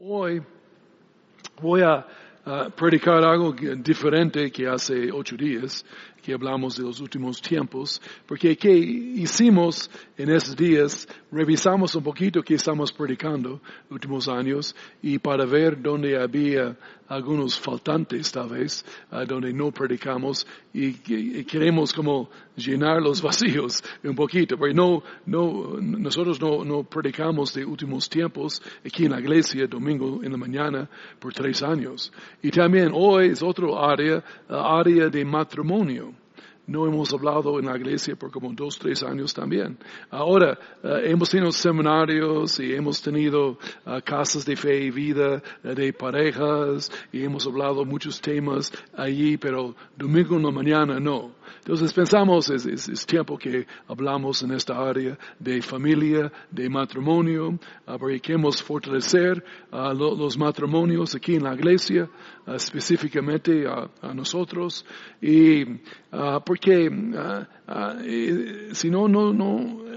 Hoy voy a uh, predicar algo diferente que hace ocho días, que hablamos de los últimos tiempos, porque ¿qué hicimos en esos días? Revisamos un poquito qué estamos predicando últimos años y para ver dónde había algunos faltantes tal vez, uh, donde no predicamos y, queremos como llenar los vacíos un poquito, porque no, no, nosotros no, no predicamos de últimos tiempos aquí en la iglesia domingo en la mañana por tres años. Y también hoy es otro área, uh, área de matrimonio no hemos hablado en la iglesia por como dos, tres años también. Ahora, uh, hemos tenido seminarios y hemos tenido uh, casas de fe y vida uh, de parejas y hemos hablado muchos temas allí, pero domingo en la mañana no. Entonces pensamos, es, es, tiempo que hablamos en esta área de familia, de matrimonio, porque queremos fortalecer lo, los matrimonios aquí en la iglesia, específicamente a, nosotros, y si no, no, no,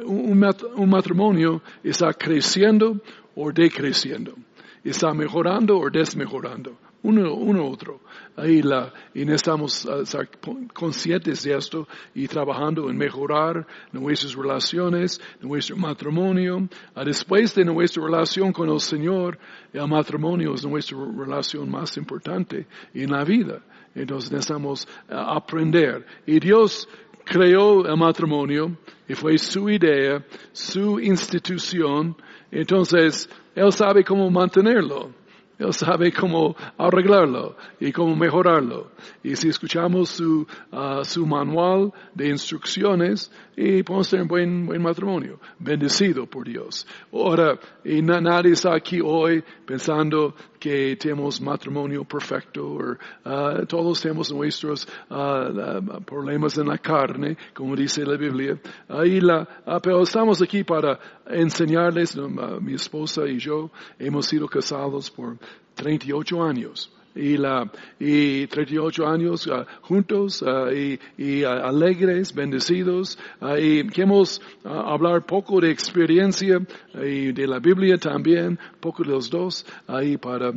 un, un matrimonio está creciendo o decreciendo, está mejorando o desmejorando uno, uno otro. Ahí la, y necesitamos estar conscientes de esto y trabajando en mejorar nuestras relaciones, nuestro matrimonio. Después de nuestra relación con el Señor, el matrimonio es nuestra relación más importante en la vida. Entonces necesitamos aprender. Y Dios creó el matrimonio y fue su idea, su institución. Entonces, Él sabe cómo mantenerlo. Él sabe cómo arreglarlo y cómo mejorarlo. Y si escuchamos su, uh, su manual de instrucciones, y podemos tener un buen, buen matrimonio, bendecido por Dios. Ahora, y na, nadie está aquí hoy pensando que tenemos matrimonio perfecto, uh, todos tenemos nuestros uh, problemas en la carne, como dice la Biblia. Ahí la, pero estamos aquí para enseñarles, mi esposa y yo hemos sido casados por 38 años y, la, y 38 años uh, juntos uh, y, y uh, alegres, bendecidos y queremos hablar poco de experiencia y de la Biblia también, poco de los dos ahí para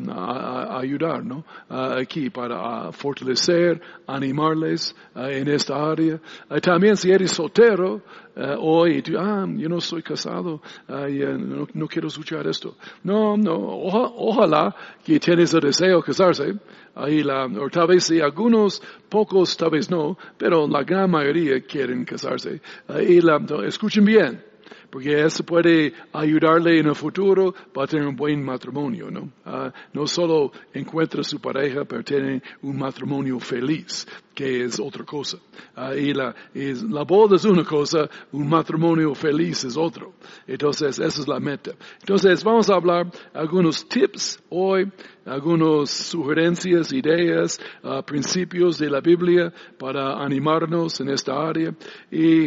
ayudar, ¿no? aquí para fortalecer, animarles en esta área. también si eres soltero, hoy, tú, ah, yo no soy casado, uh, no, no, quiero escuchar esto. No, no, oja, ojalá que tienes el deseo de casarse. Ahí la, o tal vez sí, algunos, pocos tal vez no, pero la gran mayoría quieren casarse. Ahí la, escuchen bien porque eso puede ayudarle en el futuro para tener un buen matrimonio, ¿no? Uh, no solo encuentra su pareja, pero tiene un matrimonio feliz, que es otra cosa. Uh, y la, es, la boda es una cosa, un matrimonio feliz es otro. Entonces, esa es la meta. Entonces, vamos a hablar algunos tips hoy, algunas sugerencias, ideas, uh, principios de la Biblia para animarnos en esta área. Y,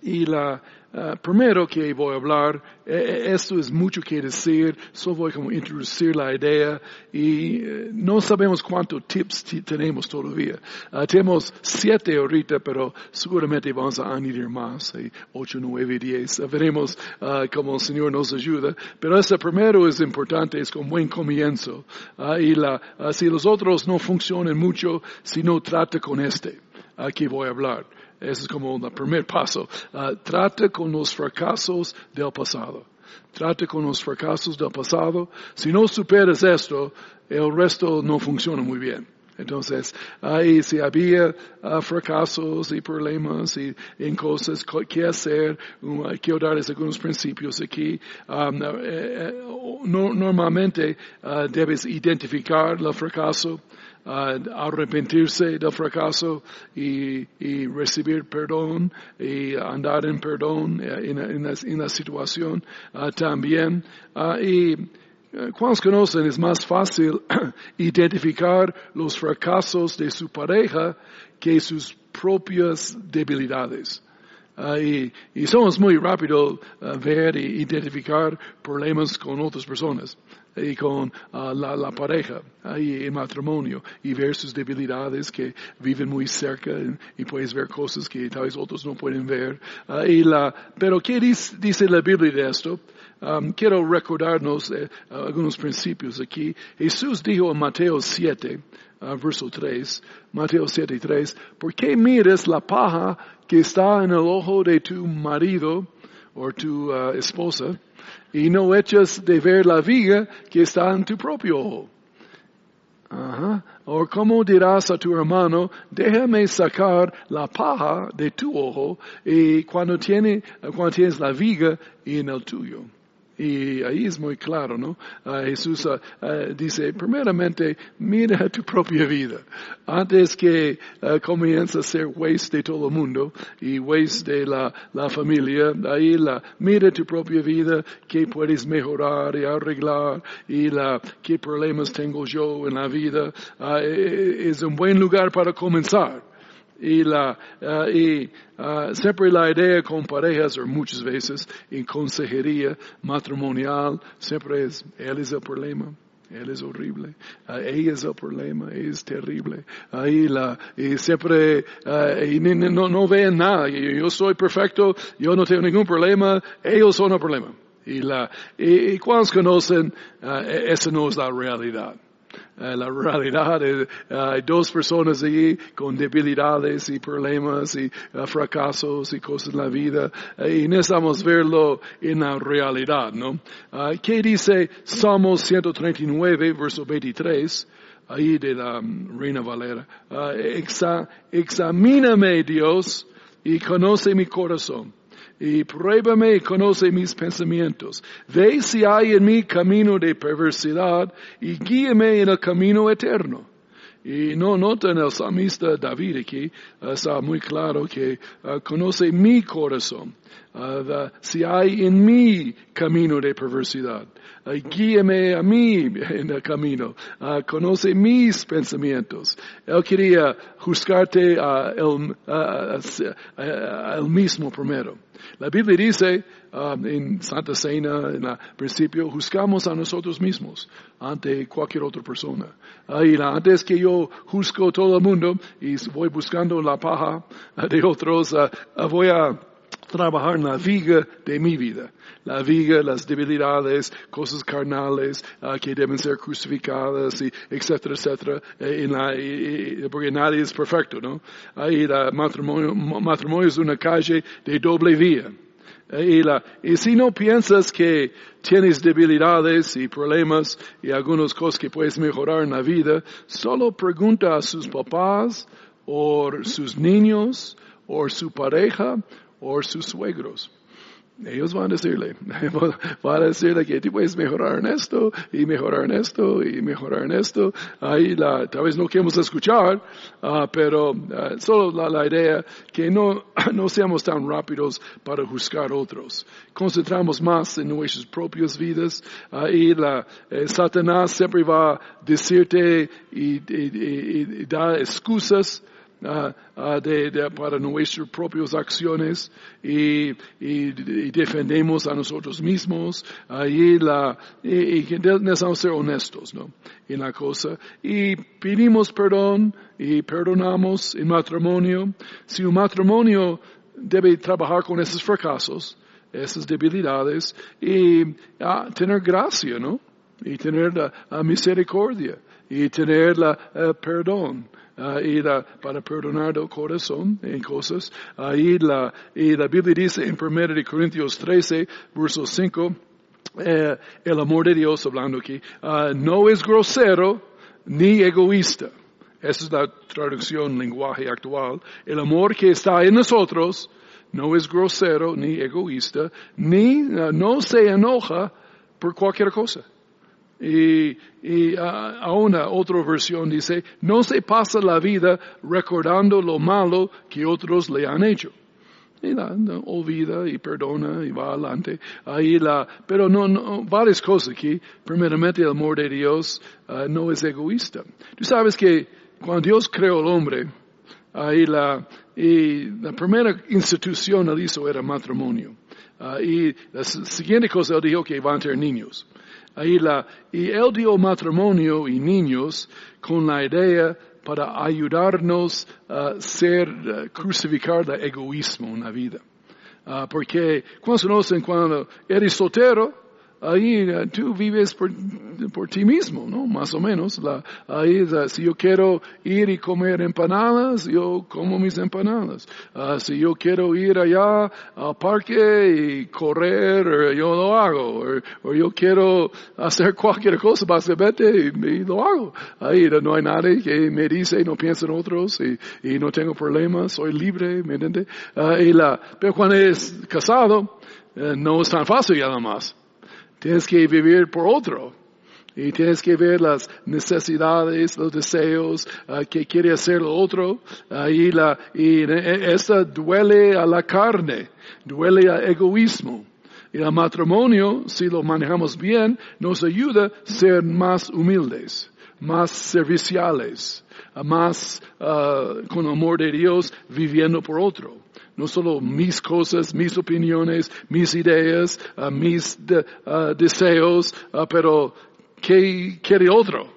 y la, Uh, primero que voy a hablar, eh, esto es mucho que decir, solo voy a introducir la idea y uh, no sabemos cuántos tips tenemos todavía. Uh, tenemos siete ahorita, pero seguramente vamos a añadir más, eh, ocho, nueve, diez. veremos cómo el Señor nos ayuda. Pero este primero es importante, es un buen comienzo. y la, si los otros no funcionan mucho, si no trata con este, aquí voy a hablar. Ese es como el primer paso. Uh, trata con los fracasos del pasado. Trata con los fracasos del pasado. Si no superas esto, el resto no funciona muy bien. Entonces, ahí si había uh, fracasos y problemas y en cosas que hacer, um, quiero darles algunos principios aquí. Um, eh, eh, no, normalmente uh, debes identificar el fracaso, uh, arrepentirse del fracaso y, recibir perdón y andar en perdón eh, en, en, la, situación uh, también. Uh, y ¿Cuántos conocen? Es más fácil identificar los fracasos de su pareja que sus propias debilidades. Uh, y, y, somos muy rápido uh, ver e identificar problemas con otras personas y con uh, la, la, pareja y el matrimonio y ver sus debilidades que viven muy cerca y, puedes ver cosas que tal vez otros no pueden ver. y la, pero ¿qué dice, dice la Biblia de esto? um, quiero recordarnos eh, algunos principios aquí. Jesús dijo en Mateo 7, uh, verso 3, Mateo 7, 3, ¿por qué mires la paja que está en el ojo de tu marido o tu uh, esposa y no echas de ver la viga que está en tu propio ojo? Ajá. O cómo dirás a tu hermano, déjame sacar la paja de tu ojo y cuando, tiene, cuando tienes la viga en el tuyo. Y ahí es muy claro, ¿no? Uh, Jesús uh, uh, dice, primeramente, mira tu propia vida. Antes que comience a ser waste de todo el mundo y waste de la, la familia, ahí la, mira tu propia vida, qué puedes mejorar y arreglar y la, qué problemas tengo yo en la vida. es un buen lugar para comenzar y la uh, y uh, siempre la idea con parejas o muchas veces en consejería matrimonial siempre es él es el problema él es horrible, uh, ella es el problema, es terrible. Ahí la, y siempre, y no, no ven nada, yo soy perfecto, yo no tengo ningún problema, ellos son el problema. Y la, y, y conocen, e, esa no es la realidad. Eh, la realidad es, eh, hay dos personas allí con debilidades y problemas y eh, fracasos y cosas en la vida y necesitamos verlo en la realidad, ¿no? ¿Qué dice Salmos 139, verso 23? Ahí de la um, Reina Valera. examíname Dios y conoce mi corazón y pruébame y conoce mis pensamientos. Ve si hay en mí camino de perversidad y guíeme en el camino eterno. Y no noten el salmista David aquí, está muy claro que uh, conoce mi corazón. Uh, si hay en mí camino de perversidad, uh, guíeme a mí en el camino, conoce mis pensamientos. Él quería juzgarte el, el mismo primero. La Biblia dice um, en Santa Cena, en el principio, juzgamos a nosotros mismos ante cualquier otra persona. Y antes que yo juzgo todo el mundo y voy buscando la paja de otros, uh, uh, voy a trabajar en la viga de mi vida. La viga, las debilidades, cosas carnales uh, que deben ser crucificadas, y etcétera, etcétera. Eh, en la, porque nadie es perfecto, ¿no? Ahí el matrimonio, matrimonio es una calle de doble vía. Eh, y, la, y si no piensas que tienes debilidades y problemas y algunas cosas que puedes mejorar en la vida, solo pregunta a sus papás o sus niños o su pareja o sus suegros. Ellos van a decirle, van a decirle que tú puedes mejorar en esto, y mejorar en esto, y mejorar en esto. Ahí la, tal vez no queremos escuchar, uh, pero uh, solo la, la, idea que no, no seamos tan rápidos para juzgar otros. Concentramos más en nuestras propias vidas. Ahí la, eh, Satanás siempre va a decirte y, y, y, y dar excusas uh, uh, de, de, para nuestras propias acciones y, y, y, defendemos a nosotros mismos ahí la, y, y necesitamos ser honestos ¿no? en la cosa y pedimos perdón y perdonamos en matrimonio. Si un matrimonio debe trabajar con esos fracasos, esas debilidades y uh, tener gracia, ¿no? Y tener la, misericordia y tener la uh, perdón uh, y la, para perdonar el corazón en cosas. Ahí la, y la Biblia dice en 1 Corintios 13, verso 5, eh, el amor de Dios, hablando aquí, uh, no es grosero ni egoísta. Esa es la traducción lenguaje actual. El amor que está en nosotros no es grosero ni egoísta, ni uh, no se enoja por cualquier cosa. Y, y a una otra versión dice, no se pasa la vida recordando lo malo que otros le han hecho. Y la, olvida y perdona y va adelante. Ahí la, pero no, no, varias cosas aquí. Primeramente, el amor de Dios uh, no es egoísta. Tú sabes que cuando Dios creó al hombre, ahí la, y la primera institución él hizo era matrimonio. Uh, y la siguiente cosa él dijo que iban a tener niños. Ahí la, y él dio matrimonio y niños con la idea para ayudarnos a ser, crucificar el egoísmo en la vida. Uh, porque cuando conocen cuando eres soltero, ahí eh, tú vives por, por ti mismo, ¿no? Más o menos. La, ahí, si yo quiero ir y comer empanadas, yo como mis empanadas. Ah, si yo quiero ir allá al parque y correr, eh, yo lo hago. O, yo quiero hacer cualquier cosa, básicamente, y, y, lo hago. Ahí no hay nadie que me dice, no pienso en otros y, no tengo problemas, soy libre, ¿me entiendes? Ah, y la, pero cuando es casado, eh, no es tan fácil ya más. Tienes que vivir por otro. Y tienes que ver las necesidades, los deseos uh, que quiere hacer el otro. y, la, y esta duele a la carne, duele al egoísmo. Y el matrimonio, si lo manejamos bien, nos ayuda a ser más humildes, más serviciales, más uh, con amor de Dios, viviendo por otro no solo mis cosas, mis opiniones, mis ideas, uh, mis uh, deseos, uh, pero ¿qué quiere otro?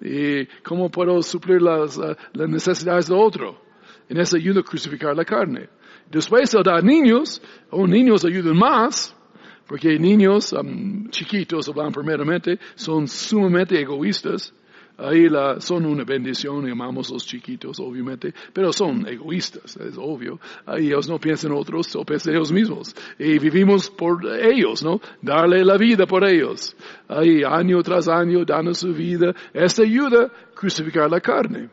¿Y cómo puedo suplir las, necesidades de otro? En eso ayuda a crucificar la carne. Después de dar niños, o niños ayudan más, porque niños chiquitos, hablan primeramente, son sumamente egoístas. Ahí la, son una bendición, amamos a los chiquitos, obviamente, pero son egoístas, es obvio. Ahí ellos no piensan en otros, o piensan en ellos mismos. Y vivimos por ellos, ¿no? Darle la vida por ellos. Ahí año tras año, dando su vida. Esta ayuda a crucificar la carne.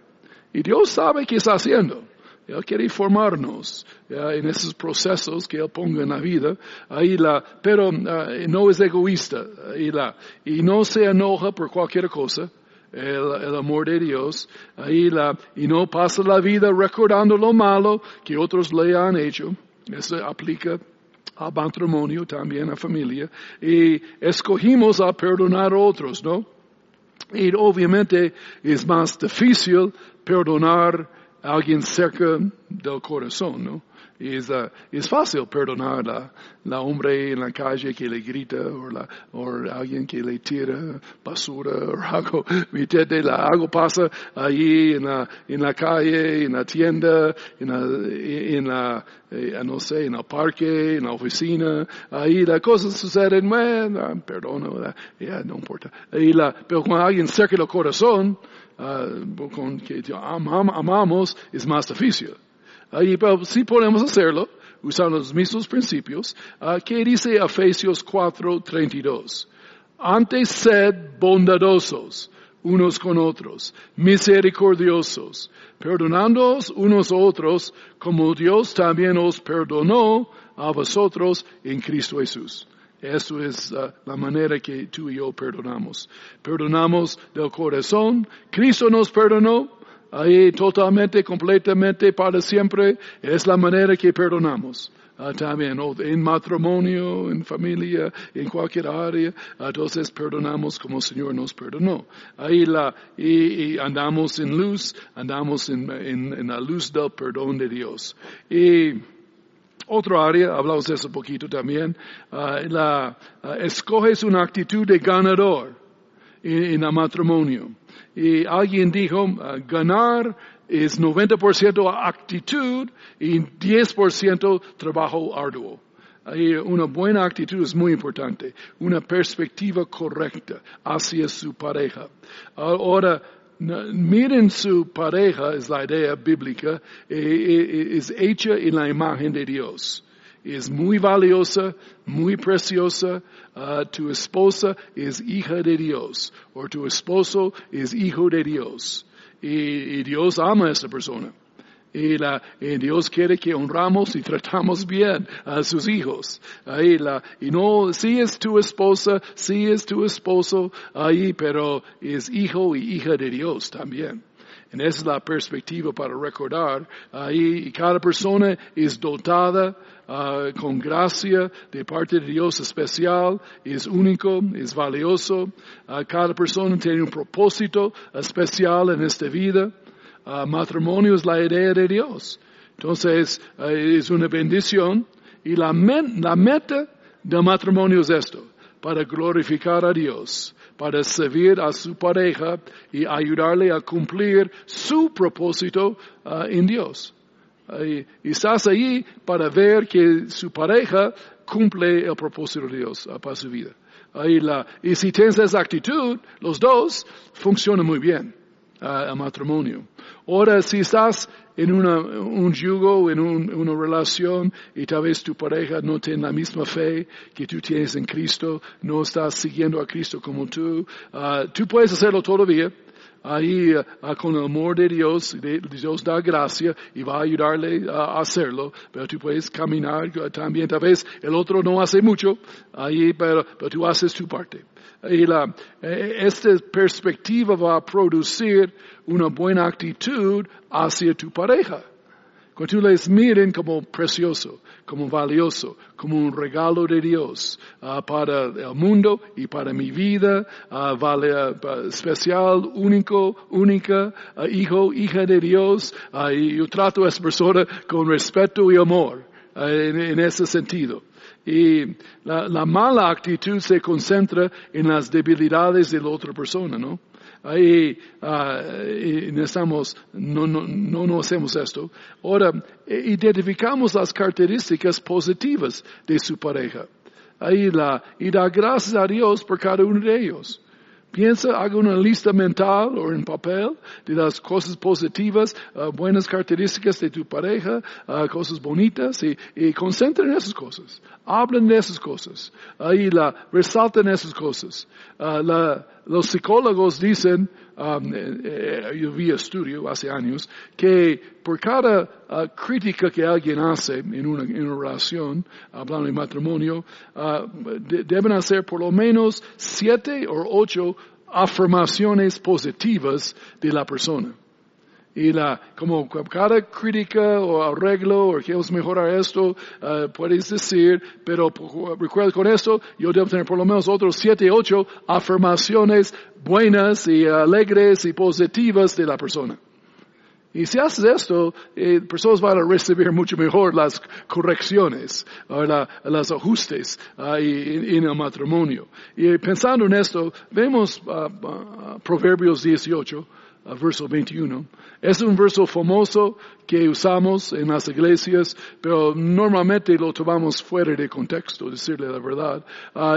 Y Dios sabe qué está haciendo. Él quiere formarnos en esos procesos que Él ponga en la vida. Ahí la, pero uh, no es egoísta. Ahí la, y no se enoja por cualquier cosa el, amor de Dios, ahí la, y no pasa la vida recordando lo malo que otros le han hecho. Eso aplica al matrimonio, también a familia. Y escogimos a perdonar a otros, ¿no? Y obviamente es más difícil perdonar a alguien cerca del corazón, ¿no? Es, uh, es fácil perdonar la, la hombre en la calle que le grita o, la, o alguien que le tira basura o algo. La, algo pasa ahí en la, en la calle, en la tienda, en la, en la eh, no sé, en el parque, en la oficina, ahí las cosas suceden, bueno, perdono, ya no importa. Ahí la, pero cuando alguien cerca el corazón, uh, con que amamos, es más difícil. Ahí, pero sí podemos hacerlo, usando los mismos principios. Uh, ¿Qué dice Efesios 4:32? Antes sed bondadosos unos con otros, misericordiosos, perdonándoos unos a otros, como Dios también os perdonó a vosotros en Cristo Jesús. Eso es uh, la manera que tú y yo perdonamos. Perdonamos del corazón. Cristo nos perdonó ahí totalmente, completamente, para siempre, es la manera que perdonamos. Uh, también en matrimonio, en familia, en cualquier área, entonces perdonamos como el Señor nos perdonó. Ahí la, y, andamos en luz, andamos en, en, la luz del perdón de Dios. Y otra área, hablamos de eso un poquito también, uh, la, uh, escoges una actitud de ganador en el matrimonio. Y alguien dijo, ah, ganar es 90% actitud y 10% trabajo arduo. Una buena actitud es muy importante, una perspectiva correcta hacia su pareja. Ahora, miren su pareja, es la idea bíblica, eh, eh, es hecha en la imagen de Dios es muy valiosa, muy preciosa. Uh, tu esposa es hija de Dios o tu esposo es hijo de Dios. Y, Dios ama a esa persona. Y, la, y, Dios quiere que honramos y tratamos bien a sus hijos. Ahí la, y no, si es tu esposa, si es tu esposo, ahí, pero es hijo y hija de Dios también. En esa es la perspectiva para recordar. Ahí cada persona es dotada uh, con gracia de parte de Dios especial, es único, es valioso. Uh, cada persona tiene un propósito especial en esta vida. Uh, matrimonio es la idea de Dios. Entonces, es una bendición. Y la, la meta del matrimonio es esto, para glorificar a Dios para servir a su pareja y ayudarle a cumplir su propósito uh, en Dios. y estás ahí para ver que su pareja cumple el propósito de Dios uh, para su vida. Ahí la, y si tienes esa actitud, los dos, funciona muy bien el matrimonio. Ahora, si estás en una, un yugo, en un, una relación, y tal vez tu pareja no tiene la misma fe que tú tienes en Cristo, no estás siguiendo a Cristo como tú, uh, tú puedes hacerlo todavía, ahí uh, con el amor de Dios, Dios da gracia y va a ayudarle a hacerlo, pero tú puedes caminar también, tal vez el otro no hace mucho, ahí, pero, pero tú haces tu parte. Y la, eh, esta perspectiva va a producir una buena actitud hacia tu pareja. Cuando tú les miren como precioso, como valioso, como un regalo de Dios uh, para el mundo y para mi vida, uh, vale, uh, especial, único, única, hijo, hija de Dios, y yo trato a esa persona con respeto y amor en, en ese sentido. Y la, la, mala actitud se concentra en las debilidades de la otra persona, ¿no? Ahí uh, no, no, no, no hacemos esto. Ahora, identificamos las características positivas de su pareja. Ahí la, y da gracias a Dios por cada uno de ellos. Piensa, haga una lista mental o en papel de las cosas positivas, uh, buenas características de tu pareja, uh, cosas bonitas y, y concentren en esas cosas. Hablen de esas cosas. Ahí la, resalten esas cosas. Uh, la, los psicólogos dicen, um, eh, yo vi estudio hace años, que por cada crítica que alguien hace en una, en una relación, hablando de matrimonio, de, deben hacer por lo menos siete o ocho afirmaciones positivas de la persona. Y la, como cada crítica o arreglo o queremos mejorar esto, uh, puedes decir, pero recuerda con esto, yo debo tener por lo menos otros siete, ocho afirmaciones buenas y alegres y positivas de la persona. Y si haces esto, eh, personas van a recibir mucho mejor las correcciones, la, los ajustes uh, en, el matrimonio. Y pensando en esto, vemos uh, Proverbios 18, verso 21. Es un verso famoso que usamos en las iglesias, pero normalmente lo tomamos fuera de contexto, decirle la verdad.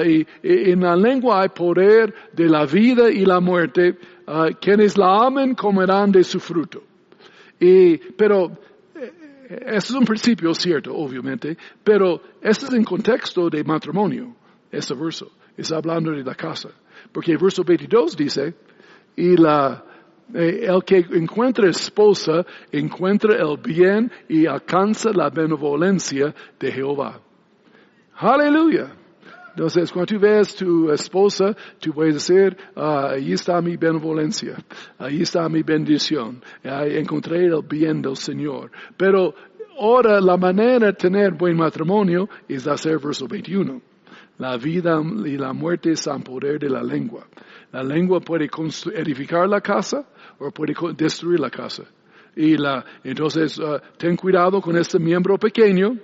y, en la lengua hay poder de la vida y la muerte. quienes la amen comerán de su fruto. Y, pero, ese es un principio cierto, obviamente, pero este es en contexto de matrimonio, este verso. Está hablando de la casa. Porque el verso 22 dice, y la, eh, el que encuentra esposa encuentra el bien y alcanza la benevolencia de Jehová. Aleluya. Entonces, cuando tú ves tu esposa, tú puedes decir, ah, ahí está mi benevolencia, ahí está mi bendición, ahí encontré el bien del Señor. Pero ahora la manera de tener buen matrimonio es hacer verso 21. La vida y la muerte están poder de la lengua. La lengua puede edificar la casa o puede destruir la casa. Y la, entonces, ah, ten cuidado con este miembro pequeño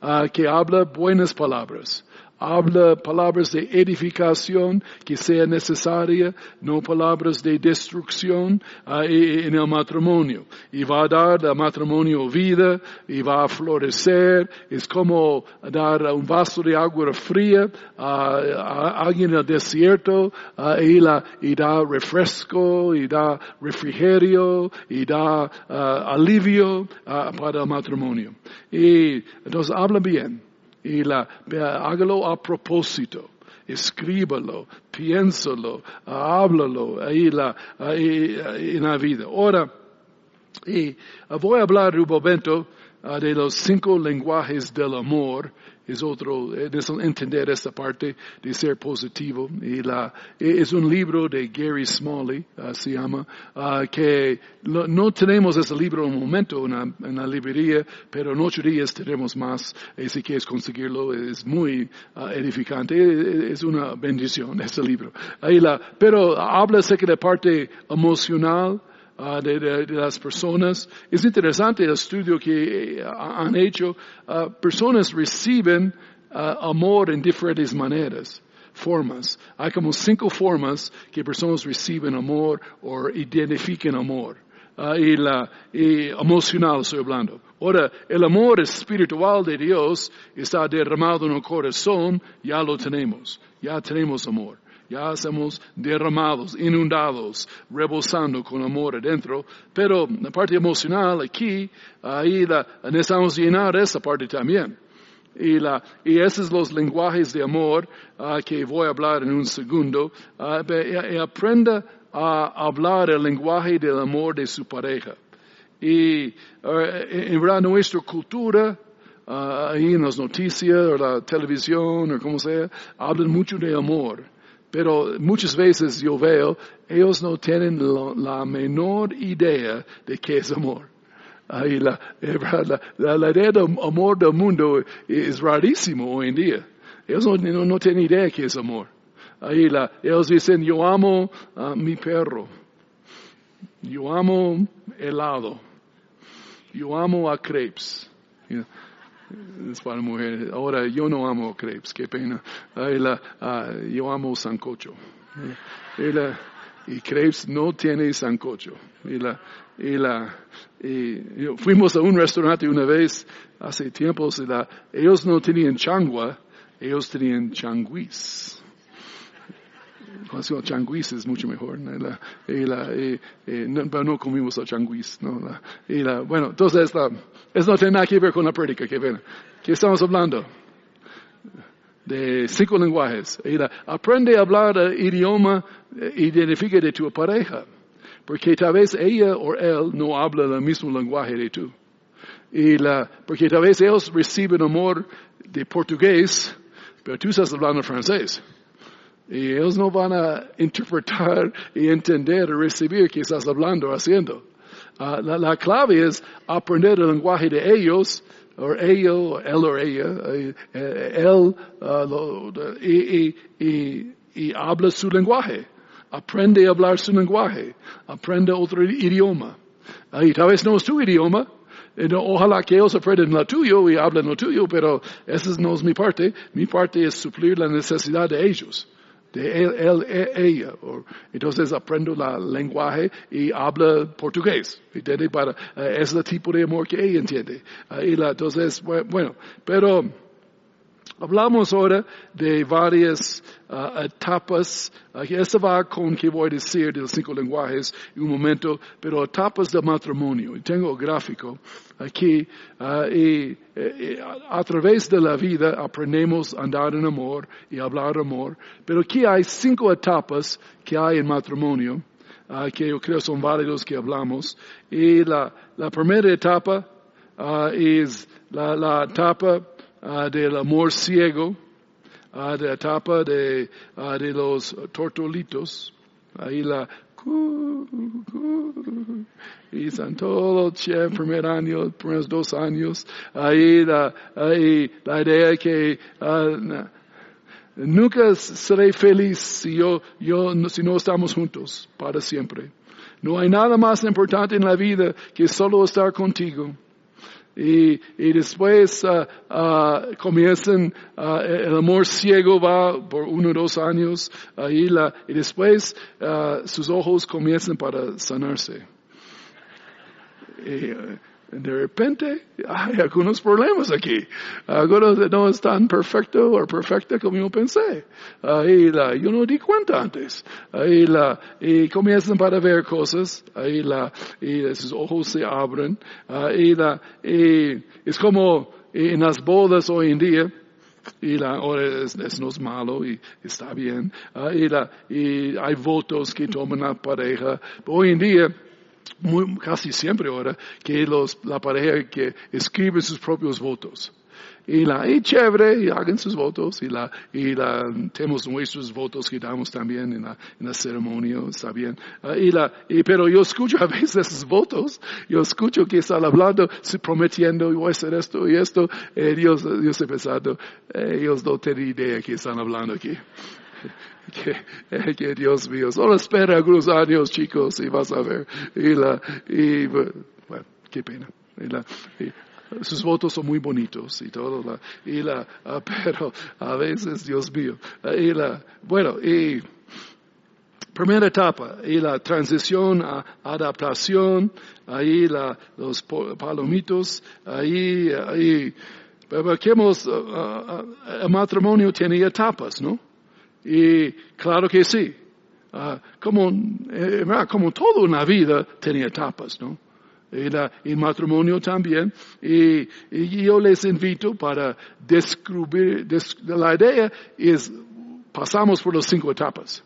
ah, que habla buenas palabras habla palabras de edificación que sea necesaria, no palabras de destrucción uh, en el matrimonio. Y va a dar al matrimonio vida y va a florecer. Es como dar un vaso de agua fría a, alguien en el desierto y, la, y da refresco y da refrigerio y da uh, alivio para el matrimonio. Y entonces habla bien y la, hágalo a propósito escríbalo, piénsalo, háblalo ahí, la, ahí, en la vida. Ahora, y voy a hablar un momento ah, de los cinco lenguajes del amor es otro, es entender esta parte de ser positivo. Y la, es un libro de Gary Smalley, uh, se llama, uh, que no tenemos ese libro en un momento en la, en la, librería, pero en ocho días tenemos más. Y si quieres conseguirlo, es muy uh, edificante. Es una bendición ese libro. Ahí la, pero habla acerca de la parte emocional, uh, de, de, de, las personas. Es interesante el estudio que eh, han hecho. Uh, personas reciben uh, amor en diferentes maneras, formas. Hay como cinco formas que personas reciben amor o identifiquen amor. ah, y, la, y emocional estoy hablando. Ahora, el amor espiritual de Dios está derramado en el corazón, ya lo tenemos, ya tenemos amor. Ya somos derramados, inundados, rebosando con amor adentro. Pero la parte emocional aquí, ahí la, necesitamos llenar esa parte también. Y, la, y esos los lenguajes de amor uh, que voy a hablar en un segundo. Uh, y, y aprenda a hablar el lenguaje del amor de su pareja. Y uh, en nuestra cultura, ahí en las noticias o la televisión o como sea, hablan mucho de amor. Pero muchas veces yo veo, ellos no tienen la menor idea de qué es amor. Ahí la, la, la, idea de amor del mundo es rarísimo hoy en día. Ellos no, no, tienen idea de qué es amor. Ahí la, ellos dicen, yo amo a mi perro. Yo amo helado. Yo amo a crepes es para mujeres. Ahora yo no amo crepes, qué pena. Ah, yo amo sancocho. Y, crepes no tiene sancocho. Y la, y la, y, fuimos a un restaurante una vez hace tiempos y la, ellos no tenían changua, ellos tenían changuis cuando changuis es mucho mejor. ¿no? La, la, y, no, pero no comimos a changuis. ¿no? La, bueno, entonces eso no tiene nada que ver con la prédica. Que. ¿Qué estamos hablando? De cinco lenguajes. Aprende a hablar el idioma, eh, identifica de tu pareja. Porque tal vez ella o él no habla el mismo lenguaje de tú. Y porque tal vez ellos reciben amor de portugués, pero tú estás hablando francés. Y ellos no van a interpretar y entender o recibir que estás hablando, haciendo. Uh, la, la, clave es aprender el lenguaje de ellos, o ellos, él o ella, eh, él, uh, lo, y, y, y, y, habla su lenguaje. Aprende a hablar su lenguaje. Aprende otro idioma. Uh, y tal vez no es tu idioma, Ojalá que ellos aprendan lo tuyo y hablen lo tuyo, pero esa no es mi parte. Mi parte es suplir la necesidad de ellos de él, él, e, ella. entonces aprendo la lenguaje y habla portugués. ¿entiende? Para, eh, es el tipo de amor que ella entiende. y la, entonces, bueno, pero Hablamos ahora de varias uh, etapas. Uh, esto va con que voy a decir de los cinco lenguajes en un momento, pero etapas del matrimonio. Y tengo gráfico aquí. Uh, y, a través de la vida aprendemos a andar en amor y hablar amor. Pero aquí hay cinco etapas que hay en matrimonio, que yo creo son válidos que hablamos. Y la, la primera etapa es la, la etapa uh, del amor ciego, uh, de la etapa de, uh, de los tortolitos. Ahí la y están todos che, primer año, primeros dos años. Ahí la, ahí la idea que nunca seré feliz si yo, yo, si no estamos juntos para siempre. No hay nada más importante en la vida que solo estar contigo. Y, y después uh, uh, comienzan, uh, el amor ciego va por uno o dos años, la, y después sus ojos comienzan para sanarse. Y, de repente hay algunos problemas aquí. Algunos no es tan perfecto o perfecta como yo pensé. Ahí la, yo no di cuenta antes. Ahí la, y comienzan para ver cosas. Ahí la, y sus ojos se abren. Ahí la, y es como en las bodas hoy en día. Y la, ahora es, no es malo y está bien. y la, y hay votos que toman la pareja. Hoy en día, muy, casi siempre ahora, que los, la pareja que escribe sus propios votos. Y la, y chévere, y hagan sus votos, y la, y la, tenemos nuestros votos que damos también en la, en la ceremonia, está bien. Uh, y la, y, pero yo escucho a veces esos votos, yo escucho que están hablando, prometiendo, voy a hacer esto y esto, y Dios, yo estoy pensando, eh, ellos no tienen idea que están hablando aquí. que, que, Dios mío, solo espera algunos años, chicos, y vas a ver. Y la, y, bueno, qué pena. Y la, sus votos son muy bonitos y todo, la, y la, pero a veces, Dios mío, y la, bueno, y primera etapa, y la transición a adaptación, ahí la, los palomitos, ahí, ahí, pero que hemos, uh, uh, el matrimonio tiene etapas, ¿no? Y claro que sí, uh, como, eh, como todo en la vida tiene etapas, ¿no? Y el matrimonio también. Y, y, yo les invito para descubrir, la idea es, pasamos por las cinco etapas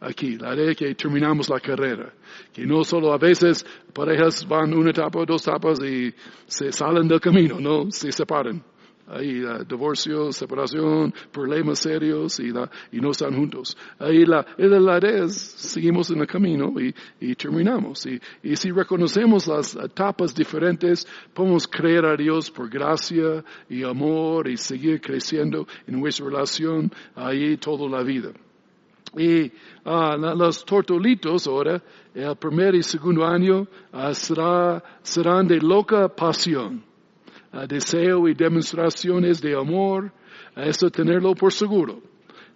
aquí. La idea que terminamos la carrera. Que no solo a veces parejas van una etapa, dos etapas y se salen del camino, no se separan. Ahí uh, divorcio, separación, problemas serios y, y no están juntos. Ahí la, idea es, seguimos en el camino y, terminamos. Y, si reconocemos las etapas diferentes, podemos creer a Dios por gracia y amor y seguir creciendo en nuestra relación ahí toda la vida. Y uh, los tortolitos ahora, el primer y segundo año, uh, será, serán de loca pasión, deseo y demostraciones de amor, eso tenerlo por seguro.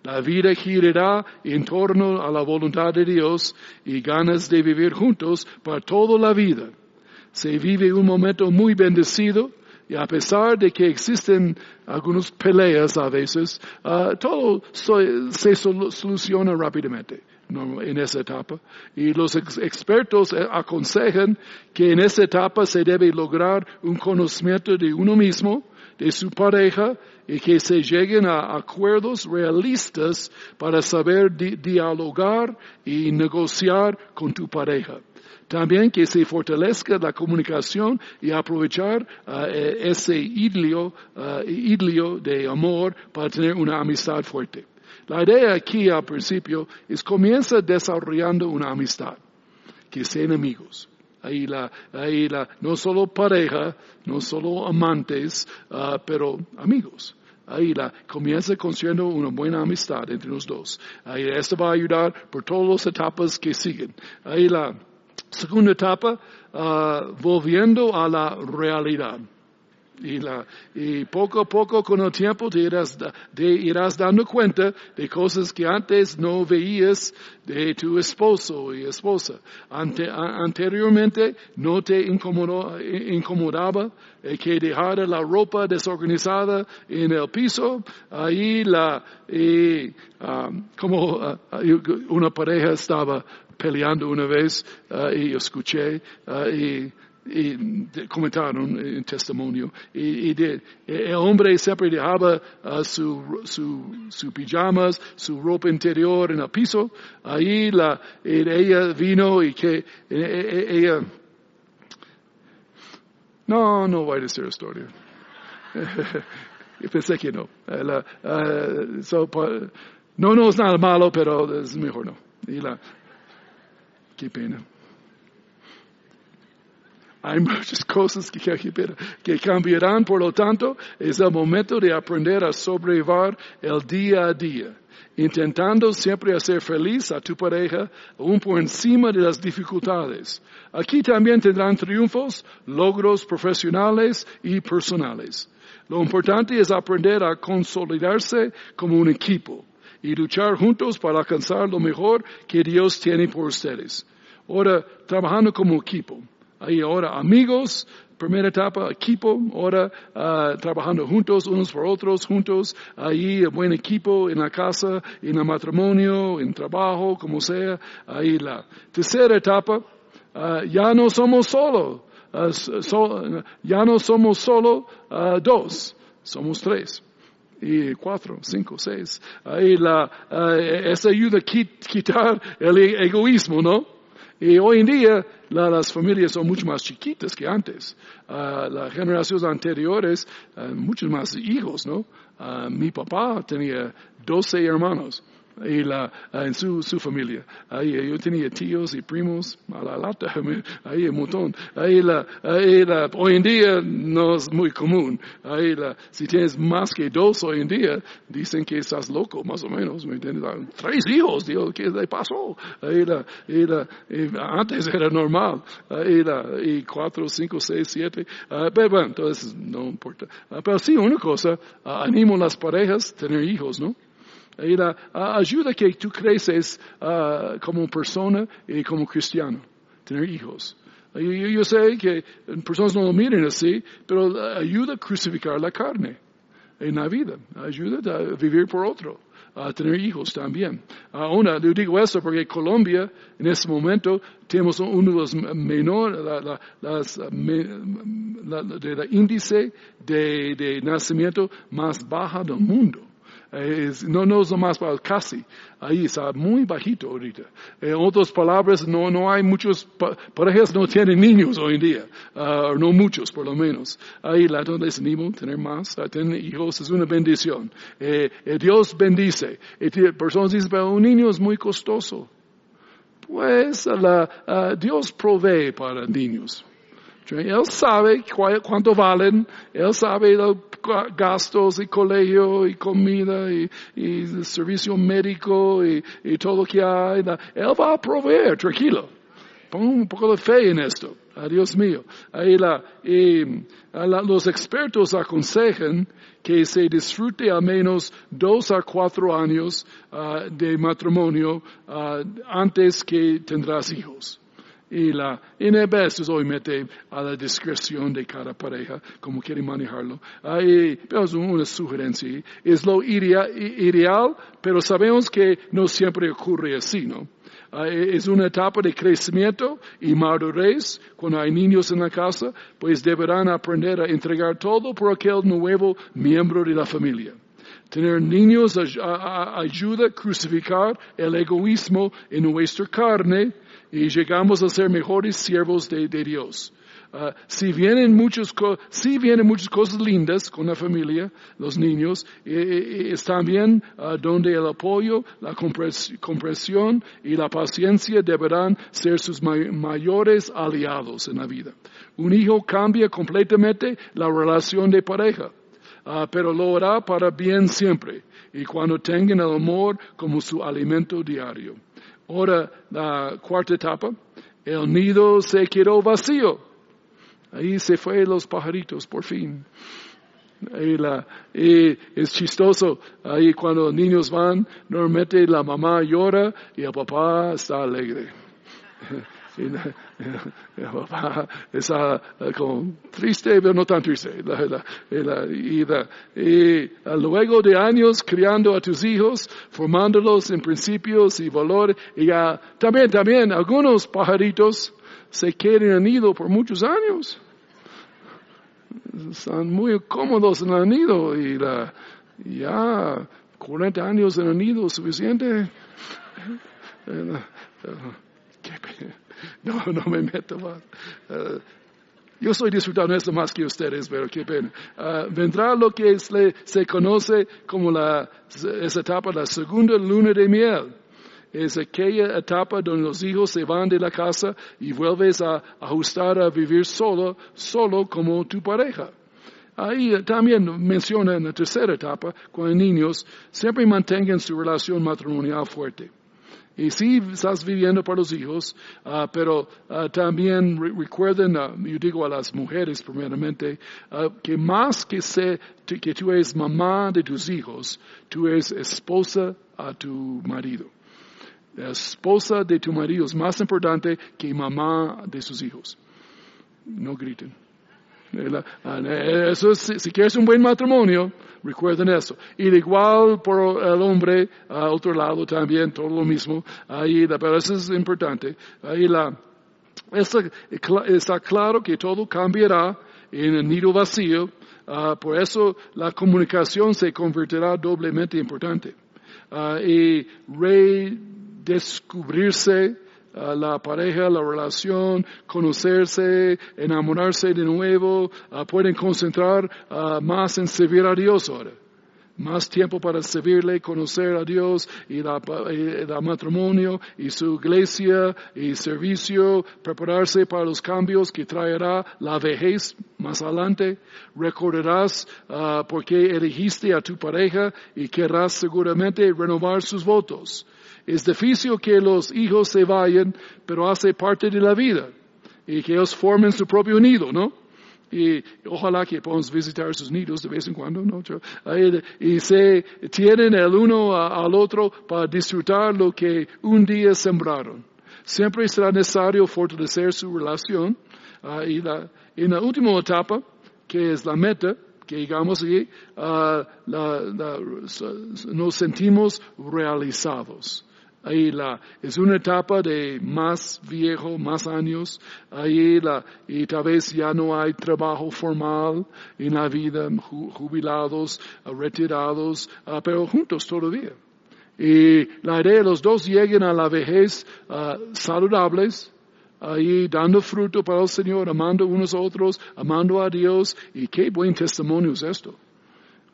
La vida girará en torno a la voluntad de Dios y ganas de vivir juntos para toda la vida. Se vive un momento muy bendecido y a pesar de que existen algunas peleas a veces, uh, todo se soluciona rápidamente en esa etapa. Y los expertos eh, aconsejan que en esa etapa se debe lograr un conocimiento de uno mismo, de su pareja, y que se lleguen a acuerdos realistas para saber dialogar y negociar con tu pareja. También que se fortalezca la comunicación y aprovechar uh, ese idilio, uh, idilio de amor para tener una amistad fuerte. La idea aquí al principio es comienza desarrollando una amistad, que sean amigos. Ahí la, ahí la, no solo pareja, no solo amantes, uh, pero amigos. Ahí la comienza construyendo una buena amistad entre los dos. Ahí esto va a ayudar por todas las etapas que siguen. Ahí la, Segunda etapa, uh, volviendo a la realidad. Y, la, y, poco a poco con el tiempo te irás, te irás, dando cuenta de cosas que antes no veías de tu esposo y esposa. Ante, anteriormente no te incomodó, incomodaba eh, que dejara la ropa desorganizada en el piso. Ahí la, y, um, como uh, una pareja estaba peleando una vez uh, y escuché uh, y comentaron en testimonio y, y de, el hombre siempre dejaba uh, su, su, su pijamas, su ropa interior en el piso. Ahí la, ella vino y que e, e, ella no, no voy a decir historia. Pensé que no. La, uh, so, no, no es nada malo, pero es mejor no. Y la, Qué pena. Hay muchas cosas que, cambiarán, por lo tanto, es el momento de aprender a sobrevivir el día a día, intentando siempre hacer feliz a tu pareja, aún por encima de las dificultades. Aquí también tendrán triunfos, logros profesionales y personales. Lo importante es aprender a consolidarse como un equipo y luchar juntos para alcanzar lo mejor que Dios tiene por ustedes. Ahora, trabajando como equipo. Ahí ahora amigos, primera etapa, equipo, ahora uh, trabajando juntos, unos por otros, juntos, ahí buen equipo en la casa, en el matrimonio, en trabajo, como sea, ahí la tercera etapa, uh, ya no somos solo, uh, so, ya no somos solo dos, somos tres y cuatro, cinco, seis. Ahí la, uh, esa ayuda a quitar el egoísmo, ¿no? Y hoy en día las familias son mucho más chiquitas que antes. Uh, las generaciones anteriores, uh, muchos más hijos, ¿no? Uh, mi papá tenía 12 hermanos y la, en su, su familia. Ahí yo tenía tíos y primos a la lata, ahí un montón. Ahí la, ahí la, hoy en día no es muy común. Ahí la, si tienes más que dos hoy en día, dicen que estás loco, más o menos. ¿me entiendes? Ah, tres hijos, digo, ¿qué le pasó? Ahí la, ahí la, antes era normal. Ahí la, y cuatro, cinco, seis, siete. Uh, pero bueno, entonces no importa. Uh, pero sí, una cosa, animo a las parejas a tener hijos, ¿no? Y la ayuda que tú creces ah, como persona y como cristiano, tener hijos. Yo, yo sé que personas no lo miren así, pero ayuda a crucificar la carne en la vida, ayuda a vivir por otro a tener hijos también. Ahora, yo digo eso porque Colombia, en este momento, tenemos uno de los menores, la, la, de índice de, de nacimiento más baja del mundo no, no es lo más casi, ahí está muy bajito ahorita. En otras palabras, no, no hay muchos parejas no tienen niños hoy en día, uh, no muchos por lo menos. Ahí la donde es tener más, tener hijos es una bendición. Eh, eh, Dios bendice. personas dicen, pero un niño es muy costoso. Pues la, Dios provee para niños. Él sabe cuánto valen, Él sabe gastos y colegio y comida y, servicio médico y, todo lo que hay. Él va a proveer, tranquilo. Pon un poco de fe en esto. Dios mío. Ahí la, los expertos aconsejan que se disfrute al menos dos a cuatro años ah, de matrimonio ah, antes que tendrás hijos y la es obviamente a la discreción de cada pareja, como quiere manejarlo. Ahí, pero es una sugerencia. Es lo ideal, pero sabemos que no siempre ocurre así, ¿no? es una etapa de crecimiento y madurez. Cuando hay niños en la casa, pues deberán aprender a entregar todo por aquel nuevo miembro de la familia. Tener niños ayuda a crucificar el egoísmo en nuestra carne y llegamos a ser mejores siervos de, Dios. Uh, si vienen muchas si vienen muchas cosas lindas con la familia, los niños, es también uh, donde el apoyo, la comprensión y la paciencia deberán ser sus mayores aliados en la vida. Un hijo cambia completamente la relación de pareja, uh, pero lo hará para bien siempre y cuando tengan el amor como su alimento diario. Ahora, la cuarta etapa, el nido se quedó vacío. Ahí se fue los pajaritos, por fin. Ahí la, y es chistoso, ahí cuando los niños van, normalmente la mamá llora y el papá está alegre. Y papá está como triste, pero no tan triste. y, luego de años criando a tus hijos, formándolos en principios y valores, y ya, también, también, algunos pajaritos se quedan en el nido por muchos años. Están muy cómodos en el nido y la, ya 40 años en el nido suficiente. No, no me meto más. Uh, yo estoy disfrutando esto más que ustedes, pero qué pena. Uh, vendrá lo que se conoce como la, esa etapa, la segunda luna de miel. Es aquella etapa donde los hijos se van de la casa y vuelves a ajustar a vivir solo, solo como tu pareja. Ahí también menciona en la tercera etapa, cuando niños siempre mantengan su relación matrimonial fuerte. Y sí estás viviendo para los hijos, uh, pero uh, también re recuerden, uh, yo digo a las mujeres primeramente, que más que, sé que tú eres mamá de tus hijos, tú eres esposa a tu marido. La esposa de tu marido es más importante que mamá de sus hijos. No griten. Ah, eso si quieres un buen matrimonio, recuerden eso. Y igual por el hombre, a otro lado también, todo lo mismo. Ahí, pero eso es importante. Ahí la, está, está claro que todo cambiará en el nido vacío. Uh, por eso la comunicación se convertirá doblemente importante. Uh, y redescubrirse la pareja, la relación, conocerse, enamorarse de nuevo, uh, pueden concentrar uh, más en servir a Dios ahora. Más tiempo para servirle, conocer a Dios y la, el matrimonio y su iglesia y servicio, prepararse para los cambios que traerá la vejez más adelante. Recordarás uh, por qué elegiste a tu pareja y querrás seguramente renovar sus votos. Es difícil que los hijos se vayan, pero hace parte de la vida y que ellos formen su propio nido, ¿no? y ojalá que podamos visitar sus nidos de vez en cuando, ¿no? Y se tienen el uno al otro para disfrutar lo que un día sembraron. Siempre será necesario fortalecer su relación. Uh, y la, en la última etapa, que es la meta, que digamos aquí, uh, nos sentimos realizados. Ahí la, es una etapa de más viejo, más años. Ahí la, y tal vez ya no hay trabajo formal en la vida, jubilados, retirados, ah, pero juntos todavía. Y la idea de los dos lleguen a la vejez ah, saludables, ahí dando fruto para el Señor, amando unos a otros, amando a Dios. Y qué buen testimonio es esto.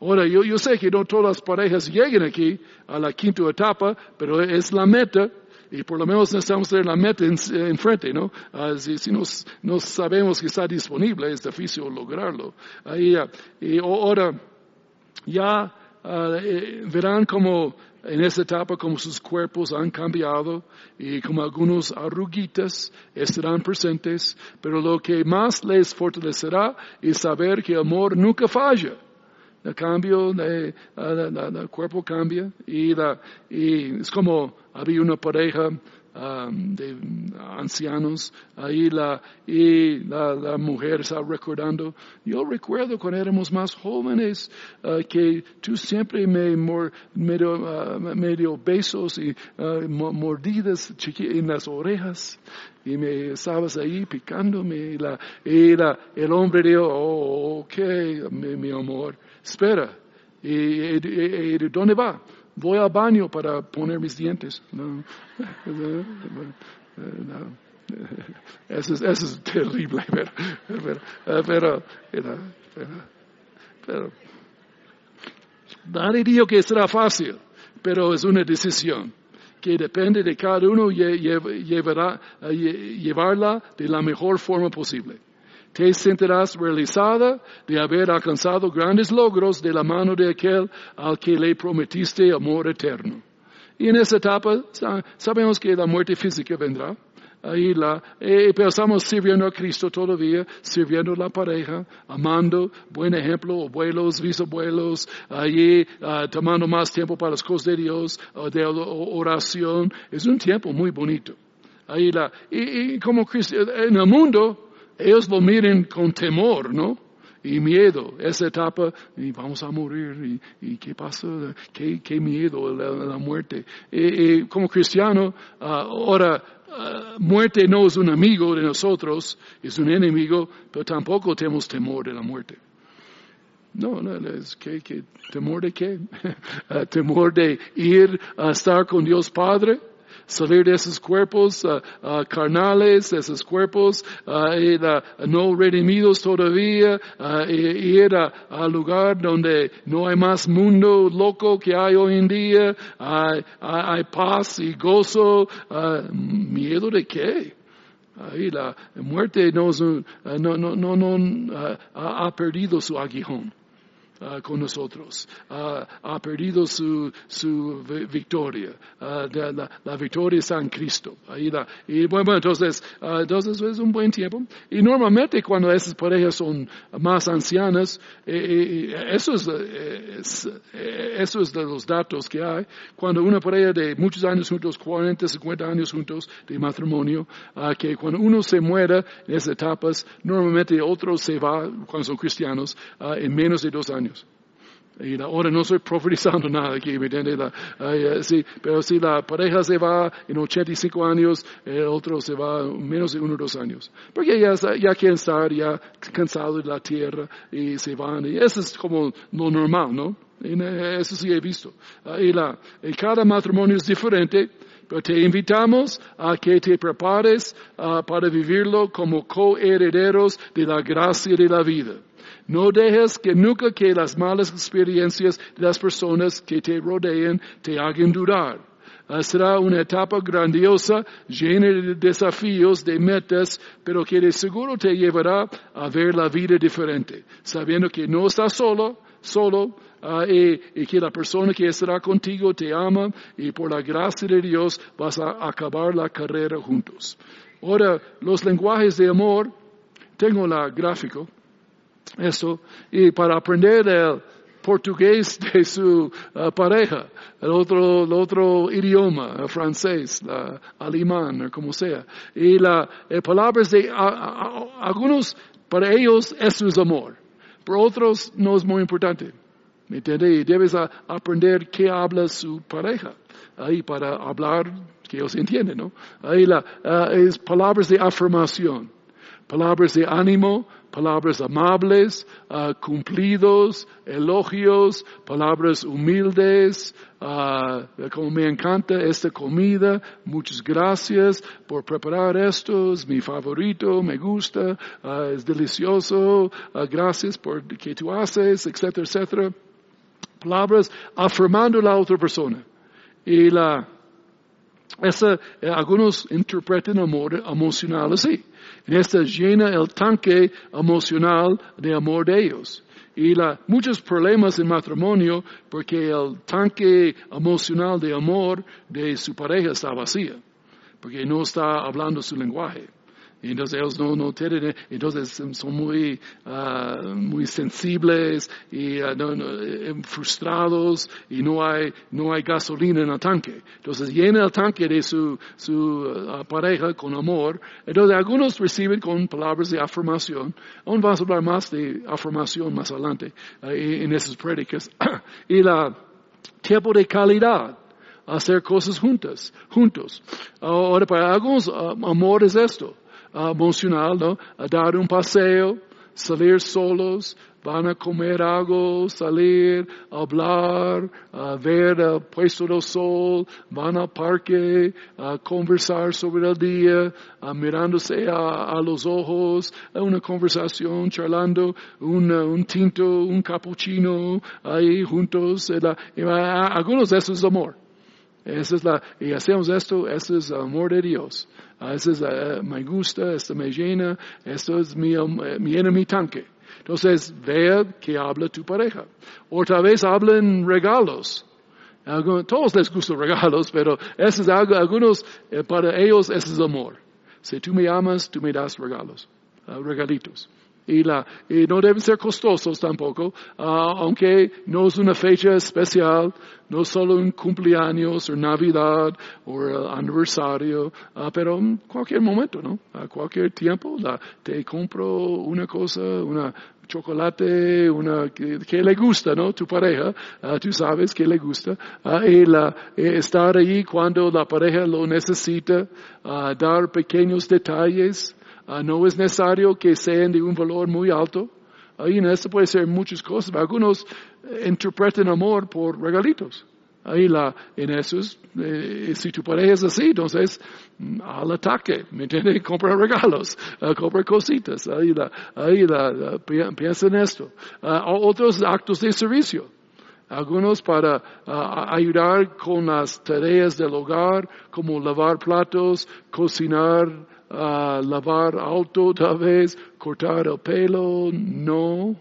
Ahora, yo, yo sé que no todas las parejas lleguen aquí a la quinta etapa, pero es la meta y por lo menos necesitamos tener la meta enfrente, ¿no? Uh, si, si no, sabemos que está disponible, es difícil lograrlo. Ahí, uh, y ahora, ya uh, eh, verán como en esta etapa como sus cuerpos han cambiado y como algunos arruguitas estarán presentes, pero lo que más les fortalecerá es saber que el amor nunca falla el cambio, el cuerpo cambia y, la, y es como había una pareja um, de ancianos ahí la, y la, mujer está recordando, yo recuerdo cuando éramos más jóvenes uh, que tú siempre me mor, medio, uh, besos y uh, mordidas en las orejas. Y me estabas ahí picándome y, la, y la, el hombre dijo, oh, ok, mi amor espera, ¿y, de dónde va? Voy al baño para poner mis dientes. No, Eso, es, eso es terrible, pero, pero, pero, pero, nadie dijo que será fácil, pero es una decisión que depende de cada uno llevarla de la mejor forma posible te sentirás realizada de haber alcanzado grandes logros de la mano de aquel al que le prometiste amor eterno. Y en esa etapa sabemos que la muerte física vendrá. Ahí la, eh, pero estamos sirviendo a Cristo todavía, sirviendo a la pareja, amando, buen ejemplo, abuelos, bisabuelos, allí uh, tomando más tiempo para las cosas de Dios, uh, de oración. Es un tiempo muy bonito. Ahí la, y como Cristo, en el mundo, ellos lo miren con temor, ¿no? Y miedo, esa etapa, y vamos a morir, y, qué pasa, qué, qué miedo, la, la muerte. Y, como cristiano, ah, ahora, ah, muerte no es un amigo de nosotros, es un enemigo, pero tampoco tenemos temor de la muerte. No, no, es que, temor de qué? Ah, temor de ir a estar con Dios Padre salir de esos cuerpos uh, uh, carnales, esos cuerpos uh, no redimidos todavía, ir al lugar donde no hay más mundo loco que hay hoy en día, hay, paz y gozo, miedo de qué? La muerte no, no, no, no ha perdido su aguijón. Ah, con nosotros. Uh, ha perdido su, su victoria. Uh, la, la, victoria está en Cristo. Ahí la, y bueno, entonces, entonces es un buen tiempo. Y normalmente cuando esas parejas son más ancianas, eh, eh, eso, es, es, eso es de los datos que hay. Cuando una pareja de muchos años juntos, 40, 50 años juntos de matrimonio, que cuando uno se muere en esas etapas, normalmente otro se va, cuando son cristianos, en menos de dos años. Y ahora no estoy profetizando nada aquí, ¿me entiendes? Eh, sí, pero si la pareja se va en 85 años, el otro se va menos de uno o dos años. Porque ya, ya quieren estar ya cansados de la tierra y se van. Y eso es como lo normal, ¿no? Y eso sí he visto. Y, la, y cada matrimonio es diferente. Pero te invitamos a que te prepares uh, para vivirlo como coherederos de la gracia de la vida. No dejes que nunca que las malas experiencias de las personas que te rodeen te hagan dudar. Ah, será una etapa grandiosa, llena de desafíos, de metas, pero que de seguro te llevará a ver la vida diferente, sabiendo que no estás solo, solo, uh, y, y, que la persona que estará contigo te ama y por la gracia de Dios vas a acabar la carrera juntos. Ahora, los lenguajes de amor, tengo la gráfico. Eso. Y para aprender el portugués de su uh, pareja, el otro, el otro idioma, el francés, el alemán, como sea. Y la, eh, palabras de algunos, para ellos eso es amor. Para otros no es muy importante. ¿Me entiendes? Debes aprender qué habla su pareja. Ahí para hablar que ellos entienden, ¿no? Ahí la, uh, es palabras de afirmación, palabras de ánimo, palabras amables, uh, cumplidos, elogios, palabras humildes, uh, como me encanta esta comida, muchas gracias por preparar esto, es mi favorito, me gusta, uh, es delicioso, gracias por que tú haces, etcétera, etcétera. Palabras afirmando la otra persona. Y la, esa, eh, algunos interpretan amor emocional así. En esta llena el tanque emocional de amor de ellos. Y la, muchos problemas en matrimonio porque el tanque emocional de amor de su pareja está vacía. Porque no está hablando su lenguaje. Entonces ellos no, no tienen, entonces son muy, uh, muy sensibles y uh, no, no, eh, frustrados y no hay, no hay gasolina en el tanque. Entonces llena el tanque de su, su uh, pareja con amor. Entonces algunos reciben con palabras de afirmación. Aún vamos a hablar más de afirmación más adelante en esas prédicas. y la tiempo de calidad hacer cosas juntas, juntos. Ahora, para algunos, amor es esto emocional, ¿no? A dar un paseo, salir solos, van a comer algo, salir, hablar, a ver el puesto del sol, van al parque, a conversar sobre el día, mirándose a, los ojos, una conversación, charlando, un tinto, un cappuccino, ahí juntos. algunos de eso es amor. Esa es la, y hacemos esto, eso es amor de Dios. Eso es, uh, me gusta, esto me llena, esto es mi, um, mi enemy tanque. Entonces, vea que habla tu pareja. Otra vez hablen regalos. todos les gustan regalos, pero eso es algo, algunos, eh, para ellos, eso es amor. Si tú me amas, tú me das regalos, uh, regalitos y, la, y no deben ser costosos tampoco, ah, aunque no es una fecha especial, no solo un cumpleaños o Navidad o el aniversario, uh, pero cualquier momento, ¿no? A cualquier tiempo la, te compro una cosa, una chocolate, una que, le gusta, ¿no? Tu pareja, ah, tú sabes que le gusta, y la, eh, estar ahí cuando la pareja lo necesita, dar pequeños detalles, Ah, no es necesario que sean de un valor muy alto. Ahí en esto puede ser muchas cosas. Algunos eh, interpretan amor por regalitos. Ahí la, en eso es, eh, si tu pareja es así, entonces mm, al ataque, ¿me entiendes? Compra regalos, uh, compra cositas, ahí la, ahí la, piensa en esto. Ah, otros actos de servicio. Algunos para ayudar con las tareas del hogar, como lavar platos, cocinar, uh, lavar auto tal vez, cortar el pelo, no.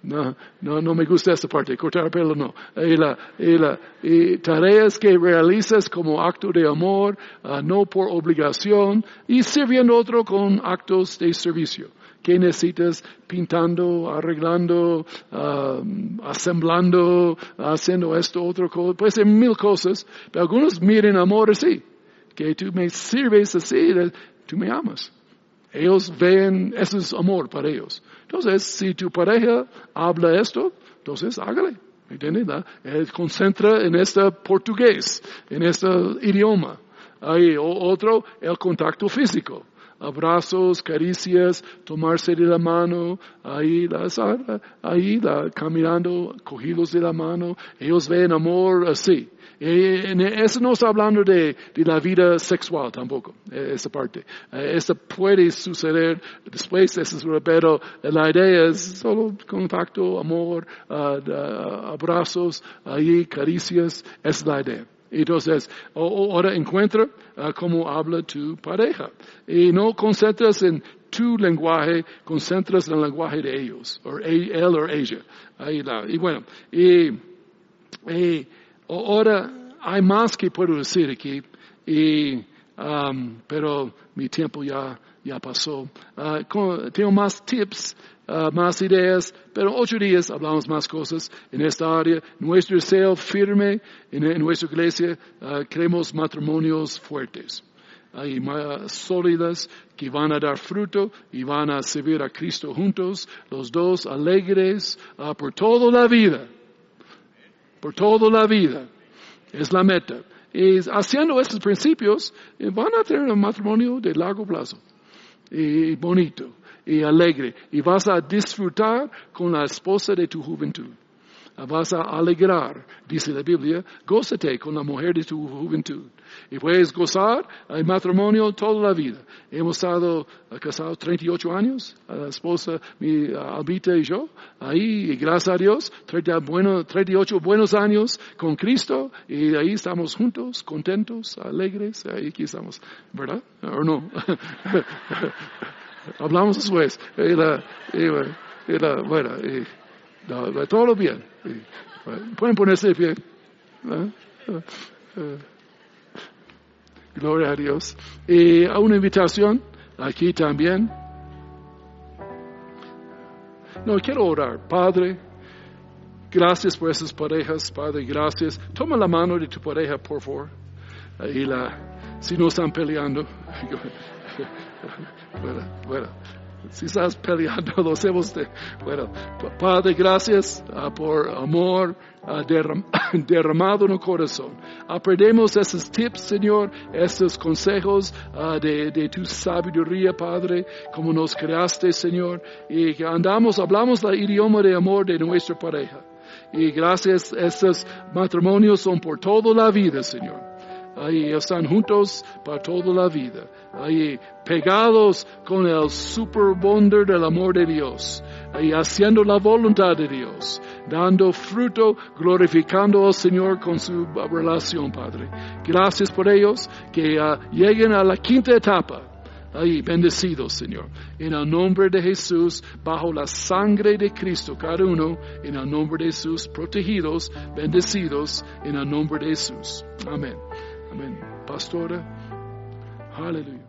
No, no, no me gusta esta parte, cortar el pelo no. Y, la, y, la, y tareas que realizas como acto de amor, uh, no por obligación, y sirviendo otro con actos de servicio. ¿Qué necesitas? Pintando, arreglando, uh, asemblando, haciendo esto, otro cosa. Puede ser mil cosas, pero algunos miren amor así. Que tú me sirves así, tú me amas. Ellos ven, eso es amor para ellos. Entonces, si tu pareja habla esto, entonces hágale. ¿Me entiendes? Concentra en este portugués, en este idioma. Hay otro, el contacto físico. Abrazos, caricias, tomarse de la mano, ahí, ahí caminando, cogidos de la mano. Ellos ven amor así. Y eso no está hablando de, de, la vida sexual tampoco, e, esa parte. E, eso puede suceder después, pero la idea es solo contacto, amor, abrazos, ahí, caricias, esa es la idea. Entonces, ahora encuentra cómo habla tu pareja. Y no concentras en tu lenguaje, concentras en el lenguaje de ellos, o él o ella. Ahí la, y bueno, y, y Ahora, hay más que puedo decir aquí. Y um, pero mi tiempo ya, ya pasó. Uh, tengo más tips, uh, más ideas, pero ocho días hablamos más cosas en esta área. Nuestro deseo firme en, en nuestra iglesia, uh, queremos matrimonios fuertes y más sólidas que van a dar fruto y van a servir a Cristo juntos, los dos alegres uh, por toda la vida, por toda la vida. Es la meta. Y haciendo estos principios, eh, van a tener un matrimonio de largo plazo bonito y alegre. Y vas a disfrutar con la esposa de tu juventud vas a alegrar, dice la Biblia, gózate con la mujer de tu juventud. Y puedes gozar el matrimonio toda la vida. Hemos estado casados 38 años, la esposa, mi Albita y yo, ahí, y gracias a Dios, 30 bueno, 38 buenos años con Cristo, y ahí estamos juntos, contentos, alegres, ahí aquí estamos, ¿verdad? ¿O no? Hablamos después. Y la, y la, bueno, y, todo bien. Pueden ponerse de pie. Gloria a Dios. Y a una invitación aquí también. No, quiero orar. Padre, gracias por esas parejas. Padre, gracias. Toma la mano de tu pareja, por favor. Y la, si no están peleando. bueno, bueno si estás peleando, lo hacemos de, bueno, Padre, gracias uh, por amor derram, derramado en el corazón. Aprendemos esos tips, Señor, esos consejos uh, de, de, tu sabiduría, Padre, como nos creaste, Señor, y que andamos, hablamos el idioma de amor de nuestra pareja. Y gracias, estos matrimonios son por toda la vida, Señor ahí están juntos para toda la vida, ahí pegados con el super wonder del amor de Dios, ahí haciendo la voluntad de Dios, dando fruto, glorificando al Señor con su relación, Padre. Gracias por ellos que uh, lleguen a la quinta etapa. Ahí, bendecidos, Señor. En el nombre de Jesús, bajo la sangre de Cristo, cada uno, en el nombre de Jesús, protegidos, bendecidos, en el nombre de Jesús. Amén. Amén. Pastora, aleluya.